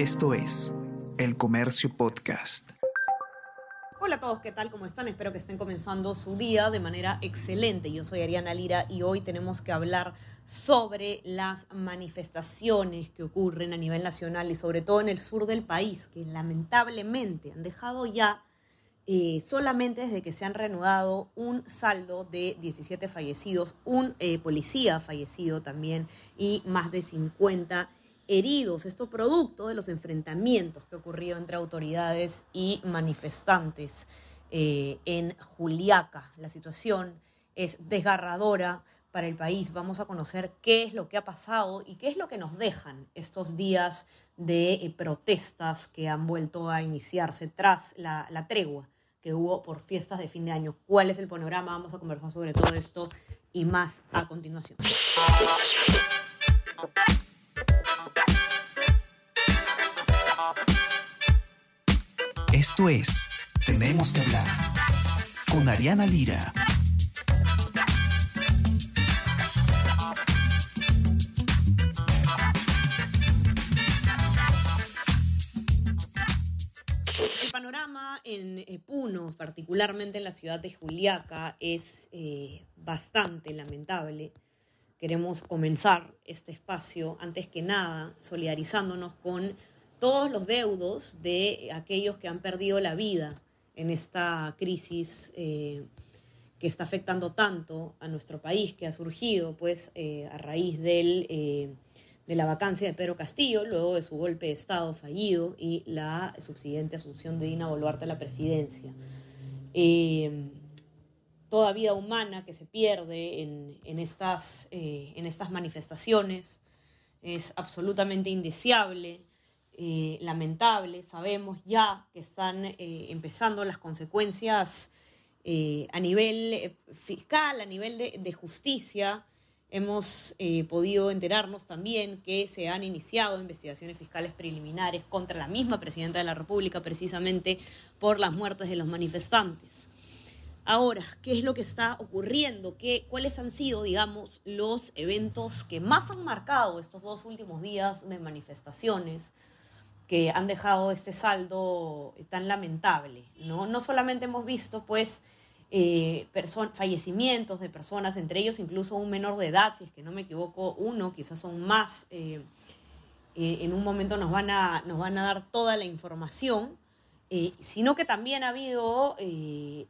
Esto es El Comercio Podcast. Hola a todos, ¿qué tal? ¿Cómo están? Espero que estén comenzando su día de manera excelente. Yo soy Ariana Lira y hoy tenemos que hablar sobre las manifestaciones que ocurren a nivel nacional y sobre todo en el sur del país, que lamentablemente han dejado ya eh, solamente desde que se han reanudado un saldo de 17 fallecidos, un eh, policía fallecido también y más de 50 heridos. Esto producto de los enfrentamientos que ocurrió entre autoridades y manifestantes eh, en Juliaca. La situación es desgarradora para el país. Vamos a conocer qué es lo que ha pasado y qué es lo que nos dejan estos días de eh, protestas que han vuelto a iniciarse tras la, la tregua que hubo por fiestas de fin de año. ¿Cuál es el panorama? Vamos a conversar sobre todo esto y más a continuación. Esto es Tenemos que hablar con Ariana Lira. El panorama en eh, Puno, particularmente en la ciudad de Juliaca, es eh, bastante lamentable. Queremos comenzar este espacio, antes que nada, solidarizándonos con todos los deudos de aquellos que han perdido la vida en esta crisis eh, que está afectando tanto a nuestro país, que ha surgido pues eh, a raíz del, eh, de la vacancia de Pedro Castillo, luego de su golpe de Estado fallido y la subsiguiente asunción de Dina Boluarte a la presidencia. toda vida humana que se pierde en, estas, en estas manifestaciones es absolutamente indeseable eh, lamentable. Sabemos ya que están eh, empezando las consecuencias eh, a nivel fiscal, a nivel de, justicia. Hemos podido enterarnos también que se han iniciado investigaciones fiscales preliminares contra la misma presidenta de la República precisamente por las muertes de los manifestantes. Ahora, ¿qué es lo que está ocurriendo? ¿Qué, ¿Cuáles han sido, digamos, los eventos que más han marcado estos dos últimos días de manifestaciones? Que han dejado este saldo tan lamentable. No, no solamente hemos visto pues eh, fallecimientos de personas, entre ellos incluso un menor de edad, si es que no me equivoco, uno, quizás son más, eh, eh, en un momento nos van, a, nos van a dar toda la información, sino que también ha habido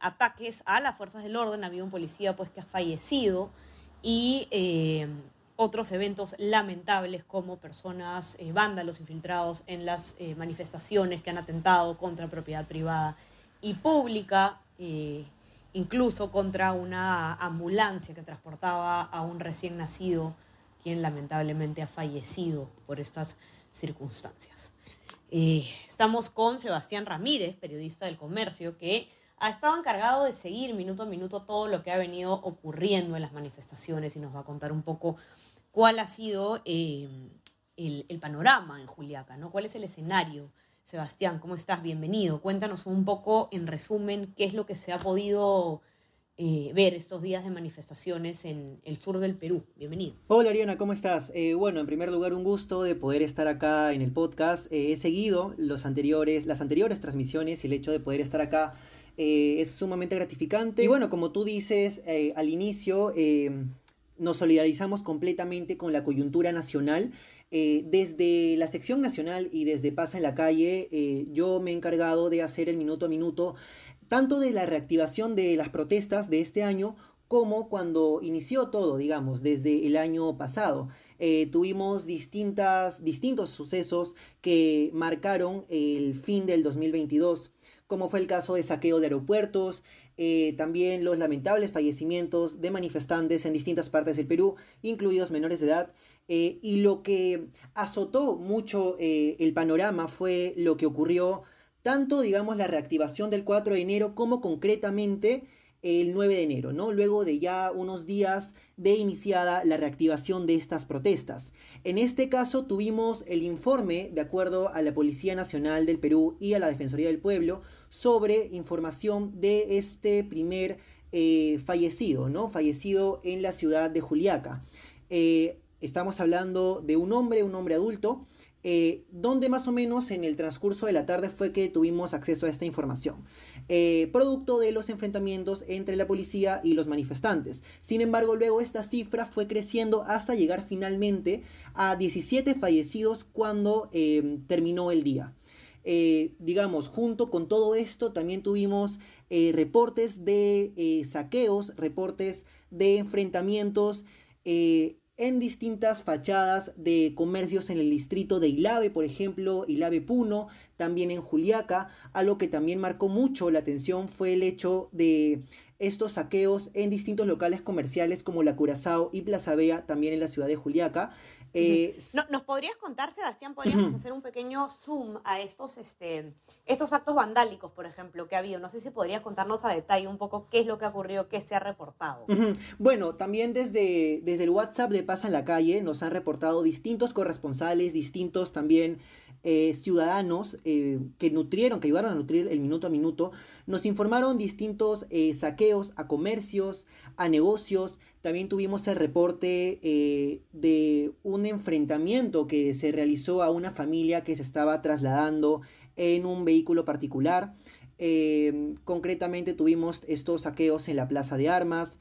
ataques a las fuerzas del orden, ha habido un policía pues que ha fallecido y otros eventos lamentables como personas, eh, vándalos infiltrados en las eh, manifestaciones que han atentado contra propiedad privada y pública, eh, incluso contra una ambulancia que transportaba a un recién nacido, quien lamentablemente ha fallecido por estas circunstancias. estamos con Sebastián Ramírez, periodista del comercio, que ha estado encargado de seguir minuto a minuto todo lo que ha venido ocurriendo en las manifestaciones y nos va a contar un poco cuál ha sido eh, el, panorama en Juliaca, ¿no? ¿Cuál es el escenario? Sebastián, ¿cómo estás? Bienvenido. Cuéntanos un poco, en resumen, qué es lo que se ha podido eh, ver estos días de manifestaciones en el sur del Perú. Bienvenido. Hola Ariana, ¿cómo estás? Eh, bueno, en primer lugar, un gusto de poder estar acá en el podcast. he seguido los anteriores, las anteriores transmisiones y el hecho de poder estar acá es sumamente gratificante. Y bueno, como tú dices al inicio, nos solidarizamos completamente con la coyuntura nacional. Eh, desde la sección nacional y desde Pasa en la calle, eh, yo me he encargado de hacer el minuto a minuto, tanto de la reactivación de las protestas de este año, como cuando inició todo, digamos, desde el año pasado. Eh, tuvimos distintas, distintos sucesos que marcaron el fin del 2022 como fue el caso de saqueo de aeropuertos, eh, también los lamentables fallecimientos de manifestantes en distintas partes del Perú, incluidos menores de edad. Eh, y lo que azotó mucho eh, el panorama fue lo que ocurrió, tanto digamos la reactivación del 4 de enero como concretamente el 9 de enero, ¿no? Luego de ya unos días de iniciada la reactivación de estas protestas. En este caso tuvimos el informe, de acuerdo a la Policía Nacional del Perú y a la Defensoría del Pueblo, sobre información de este primer eh, fallecido, ¿no? Fallecido en la ciudad de Juliaca. Eh, estamos hablando de un hombre, un hombre adulto, eh, donde más o menos en el transcurso de la tarde fue que tuvimos acceso a esta información, eh, producto de los enfrentamientos entre la policía y los manifestantes. Sin embargo, luego esta cifra fue creciendo hasta llegar finalmente a 17 fallecidos cuando eh, terminó el día. digamos, junto con todo esto también tuvimos reportes de saqueos, reportes de enfrentamientos en distintas fachadas de comercios en el distrito de Ilave, por ejemplo, Ilave Puno, también en Juliaca. Algo que también marcó mucho la atención fue el hecho de estos saqueos en distintos locales comerciales como la Curazao y Plaza Bea, también en la ciudad de Juliaca. Eh, ¿Nos podrías contar, Sebastián, podríamos hacer un pequeño zoom a estos, este, estos actos vandálicos, por ejemplo, que ha habido? No sé si podrías contarnos a detalle un poco qué es lo que ha ocurrido, qué se ha reportado. Bueno, también desde, desde el WhatsApp de Pasa en la Calle nos han reportado distintos corresponsales, distintos también eh, ciudadanos eh, que nutrieron, que ayudaron a nutrir el minuto a minuto, nos informaron distintos eh, saqueos a comercios, a negocios. También tuvimos el reporte de un enfrentamiento que se realizó a una familia que se estaba trasladando en un vehículo particular. concretamente tuvimos estos saqueos en la Plaza de Armas.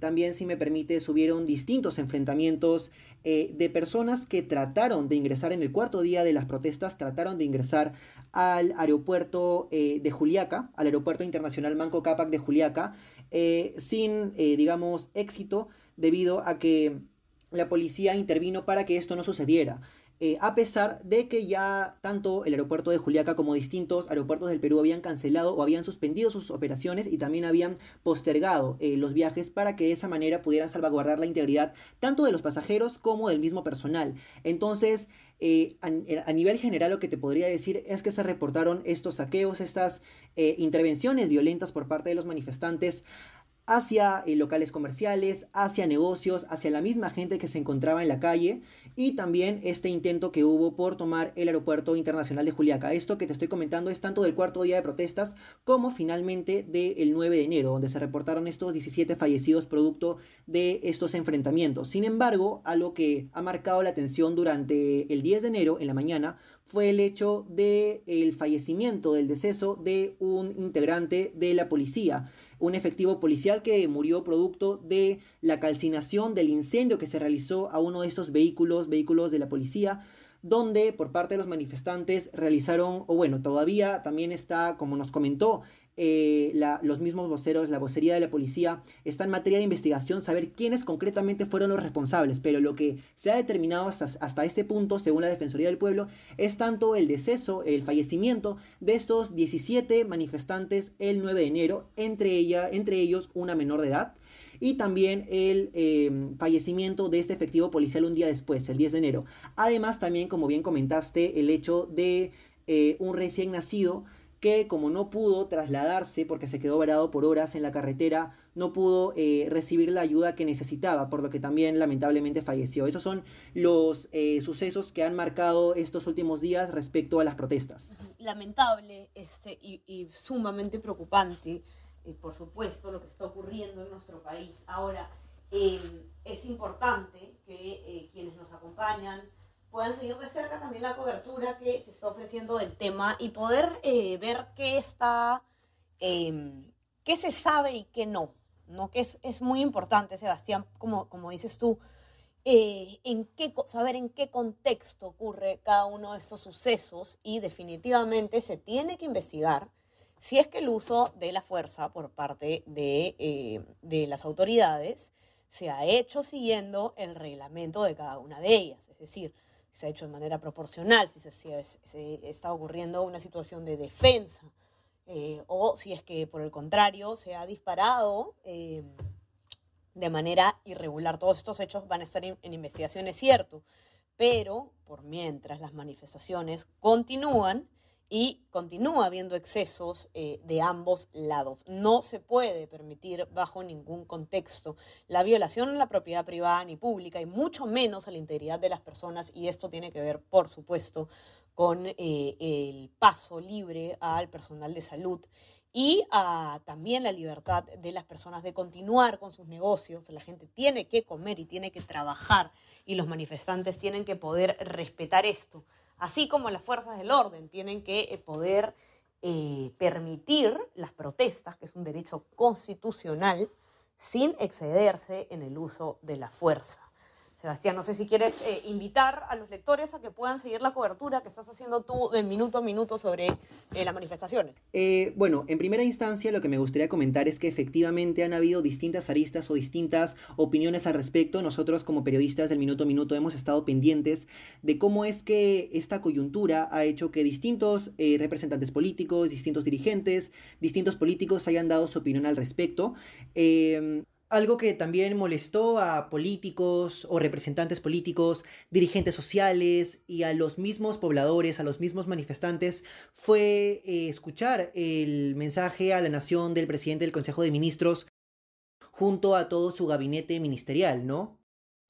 También, si me permite, subieron distintos enfrentamientos eh, de personas que trataron de ingresar en el cuarto día de las protestas, trataron de ingresar al aeropuerto eh, de Juliaca, al aeropuerto internacional Manco Cápac de Juliaca, eh, sin, digamos, éxito debido a que la policía intervino para que esto no sucediera. Eh, a pesar de que ya tanto el aeropuerto de Juliaca como distintos aeropuertos del Perú habían cancelado o habían suspendido sus operaciones y también habían postergado eh, los viajes para que de esa manera pudieran salvaguardar la integridad tanto de los pasajeros como del mismo personal. Entonces, eh, a, nivel general lo que te podría decir es que se reportaron estos saqueos, estas intervenciones violentas por parte de los manifestantes hacia eh, locales comerciales, hacia negocios, hacia la misma gente que se encontraba en la calle y también este intento que hubo por tomar el aeropuerto internacional de Juliaca. Esto que te estoy comentando es tanto del cuarto día de protestas como finalmente del 9 de enero, donde se reportaron estos 17 fallecidos producto de estos enfrentamientos. Sin embargo, algo que ha marcado la atención durante el 10 de enero en la mañana fue el hecho del el fallecimiento, del deceso de un integrante de la policía un efectivo policial que murió producto de la calcinación del incendio que se realizó a uno de estos vehículos, vehículos de la policía, donde por parte de los manifestantes realizaron, o bueno, todavía también está, como nos comentó eh, los mismos voceros, la vocería de la policía, está en materia de investigación saber quiénes concretamente fueron los responsables, pero lo que se ha determinado hasta, este punto, según la Defensoría del Pueblo, es tanto el deceso, el fallecimiento de estos 17 manifestantes el 9 de enero, entre, ella, entre ellos una menor de edad, y también el eh, fallecimiento de este efectivo policial un día después, el 10 de enero. Además, también, como bien comentaste, el hecho de eh, un recién nacido que como no pudo trasladarse porque se quedó varado por horas en la carretera, no pudo eh, recibir la ayuda que necesitaba, por lo que también lamentablemente falleció. Esos son los eh, sucesos que han marcado estos últimos días respecto a las protestas. Lamentable este, y, sumamente preocupante, eh, por supuesto, lo que está ocurriendo en nuestro país. Ahora, es importante que quienes nos acompañan, puedan seguir de cerca también la cobertura que se está ofreciendo del tema y poder eh, ver qué está, em, qué se sabe y qué no, ¿no? Que es, es muy importante, Sebastián, como, como dices tú, eh, en qué, saber en qué contexto ocurre cada uno de estos sucesos y definitivamente se tiene que investigar si es que el uso de la fuerza por parte de, eh, de las autoridades se ha hecho siguiendo el reglamento de cada una de ellas. Es decir, se ha hecho de manera proporcional, si se, está ocurriendo una situación de defensa, eh, o si es que por el contrario se ha disparado eh, de manera irregular. Todos estos hechos van a estar en, en investigación, es cierto, pero por mientras las manifestaciones continúan, y continúa habiendo excesos eh, de ambos lados. No se puede permitir bajo ningún contexto la violación a la propiedad privada ni pública y mucho menos a la integridad de las personas y esto tiene que ver, por supuesto, con eh, el paso libre al personal de salud y a, también la libertad de las personas de continuar con sus negocios. La gente tiene que comer y tiene que trabajar y los manifestantes tienen que poder respetar esto, así como las fuerzas del orden tienen que eh, poder eh, permitir las protestas, que es un derecho constitucional, sin excederse en el uso de la fuerza. Sebastián, no sé si quieres eh, invitar a los lectores a que puedan seguir la cobertura que estás haciendo tú de minuto a minuto sobre eh, las manifestaciones. Eh, bueno, en primera instancia lo que me gustaría comentar es que efectivamente han habido distintas aristas o distintas opiniones al respecto. Nosotros como periodistas del minuto a minuto hemos estado pendientes de cómo es que esta coyuntura ha hecho que distintos representantes políticos, distintos dirigentes, distintos políticos hayan dado su opinión al respecto. Algo que también molestó a políticos o representantes políticos, dirigentes sociales y a los mismos pobladores, a los mismos manifestantes, fue eh, escuchar el mensaje a la nación del presidente del Consejo de Ministros junto a todo su gabinete ministerial, ¿no?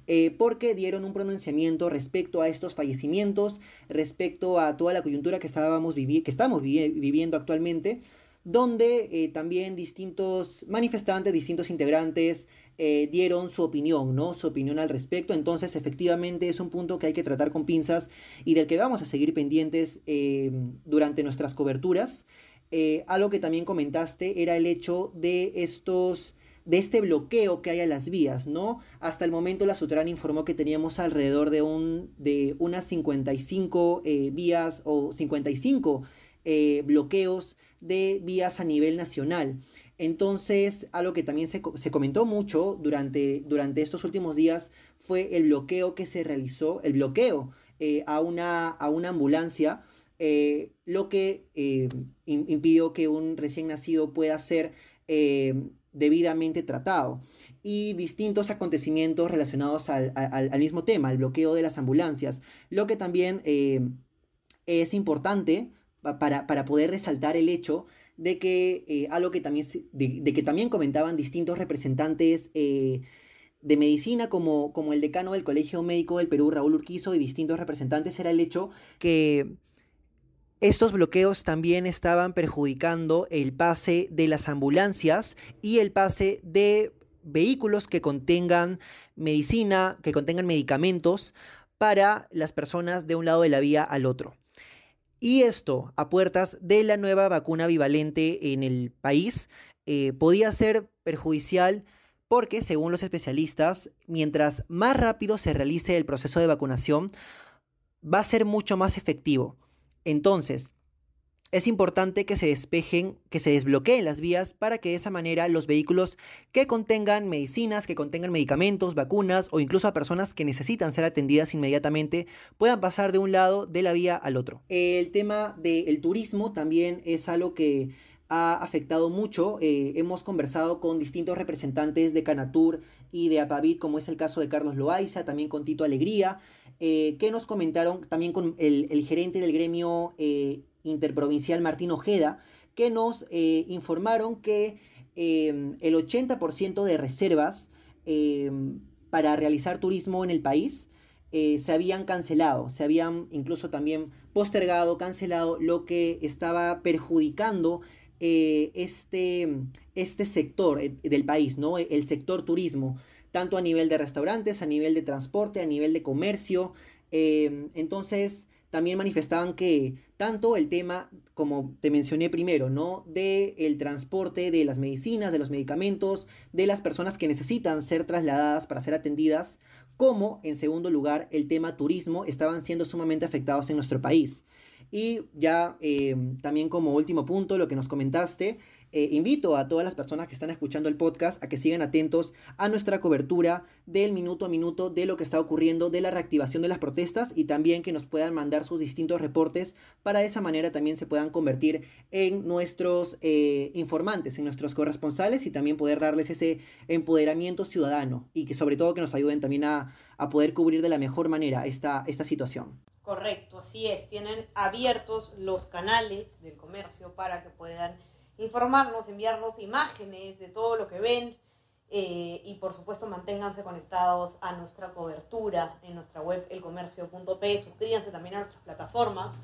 Eh, porque dieron un pronunciamiento respecto a estos fallecimientos, respecto a toda la coyuntura que, estábamos que estamos viviendo actualmente donde eh, también distintos manifestantes, distintos integrantes eh, dieron su opinión, ¿no? Su opinión al respecto. Entonces, efectivamente, es un punto que hay que tratar con pinzas y del que vamos a seguir pendientes eh, durante nuestras coberturas. algo que también comentaste era el hecho de estos de este bloqueo que hay a las vías, ¿no? Hasta el momento la Sutran informó que teníamos alrededor de, un, de unas 55 vías o 55 bloqueos de vías a nivel nacional. Entonces, algo que también se, comentó mucho durante, durante, estos últimos días fue el bloqueo que se realizó, el bloqueo eh, a, una, a, una, ambulancia, eh, lo que eh, impidió que un recién nacido pueda ser debidamente tratado. Y distintos acontecimientos relacionados al, al, mismo tema, el bloqueo de las ambulancias, lo que también es importante para, poder resaltar el hecho de que eh, algo que también, de, que también comentaban distintos representantes eh, de medicina, como, como el decano del Colegio Médico del Perú, Raúl Urquizo, y distintos representantes, era el hecho que estos bloqueos también estaban perjudicando el pase de las ambulancias y el pase de vehículos que contengan medicina, que contengan medicamentos para las personas de un lado de la vía al otro. Y esto, a puertas de la nueva vacuna bivalente en el país, eh, podía ser perjudicial porque, según los especialistas, mientras más rápido se realice el proceso de vacunación, va a ser mucho más efectivo. Entonces, es importante que se despejen, que se desbloqueen las vías para que de esa manera los vehículos que contengan medicinas, que contengan medicamentos, vacunas o incluso a personas que necesitan ser atendidas inmediatamente puedan pasar de un lado de la vía al otro. El tema del turismo también es algo que ha afectado mucho. Eh, hemos conversado con distintos representantes de Canatur y de Apavit, como es el caso de Carlos Loaiza, también con Tito Alegría, eh, que nos comentaron también con el, gerente del gremio. Eh, interprovincial Martín Ojeda, que nos eh, informaron que em, el 80% de reservas em, para realizar turismo en el país eh, se habían cancelado, se habían incluso también postergado, cancelado, lo que estaba perjudicando eh, este, este sector del país, ¿no? El sector turismo, tanto a nivel de restaurantes, a nivel de transporte, a nivel de comercio. Em, entonces, también manifestaban que tanto el tema, como te mencioné primero, ¿no? De el transporte de las medicinas, de los medicamentos, de las personas que necesitan ser trasladadas para ser atendidas, como en segundo lugar el tema turismo estaban siendo sumamente afectados en nuestro país. Y ya eh, también como último punto, lo que nos comentaste, eh, invito a todas las personas que están escuchando el podcast a que sigan atentos a nuestra cobertura del minuto a minuto de lo que está ocurriendo, de la reactivación de las protestas y también que nos puedan mandar sus distintos reportes para de esa manera también se puedan convertir en nuestros eh, informantes, en nuestros corresponsales y también poder darles ese empoderamiento ciudadano y que sobre todo que nos ayuden también a, poder cubrir de la mejor manera esta, esta situación. Correcto, así es. Tienen abiertos los canales del comercio para que puedan informarnos, enviarnos imágenes de todo lo que ven eh, y por supuesto manténganse conectados a nuestra cobertura en nuestra web elcomercio.p, suscríbanse también a nuestras plataformas,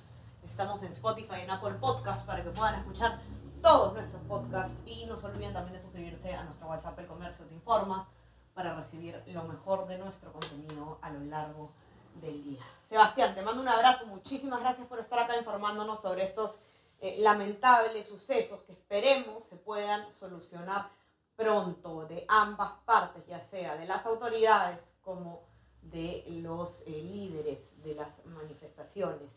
estamos en Spotify en Apple Podcast para que puedan escuchar todos nuestros podcasts. Y no se olviden también de suscribirse a nuestra WhatsApp El Comercio Te Informa para recibir lo mejor de nuestro contenido a lo largo del día. Sebastián, te mando un abrazo, muchísimas gracias por estar acá informándonos sobre estos eh, lamentables sucesos que esperemos se puedan solucionar pronto de ambas partes, ya sea de las autoridades como de los eh, líderes de las manifestaciones.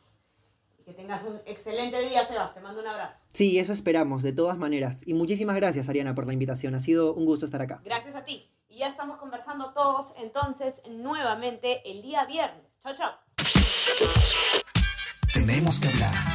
Que tengas un excelente día, Sebastián. Te mando un abrazo. Sí, eso esperamos, de todas maneras. Y muchísimas gracias, Ariana, por la invitación. Ha sido un gusto estar acá. Gracias a ti. Y ya estamos conversando todos entonces nuevamente el día viernes. Chao, chao. Tenemos que hablar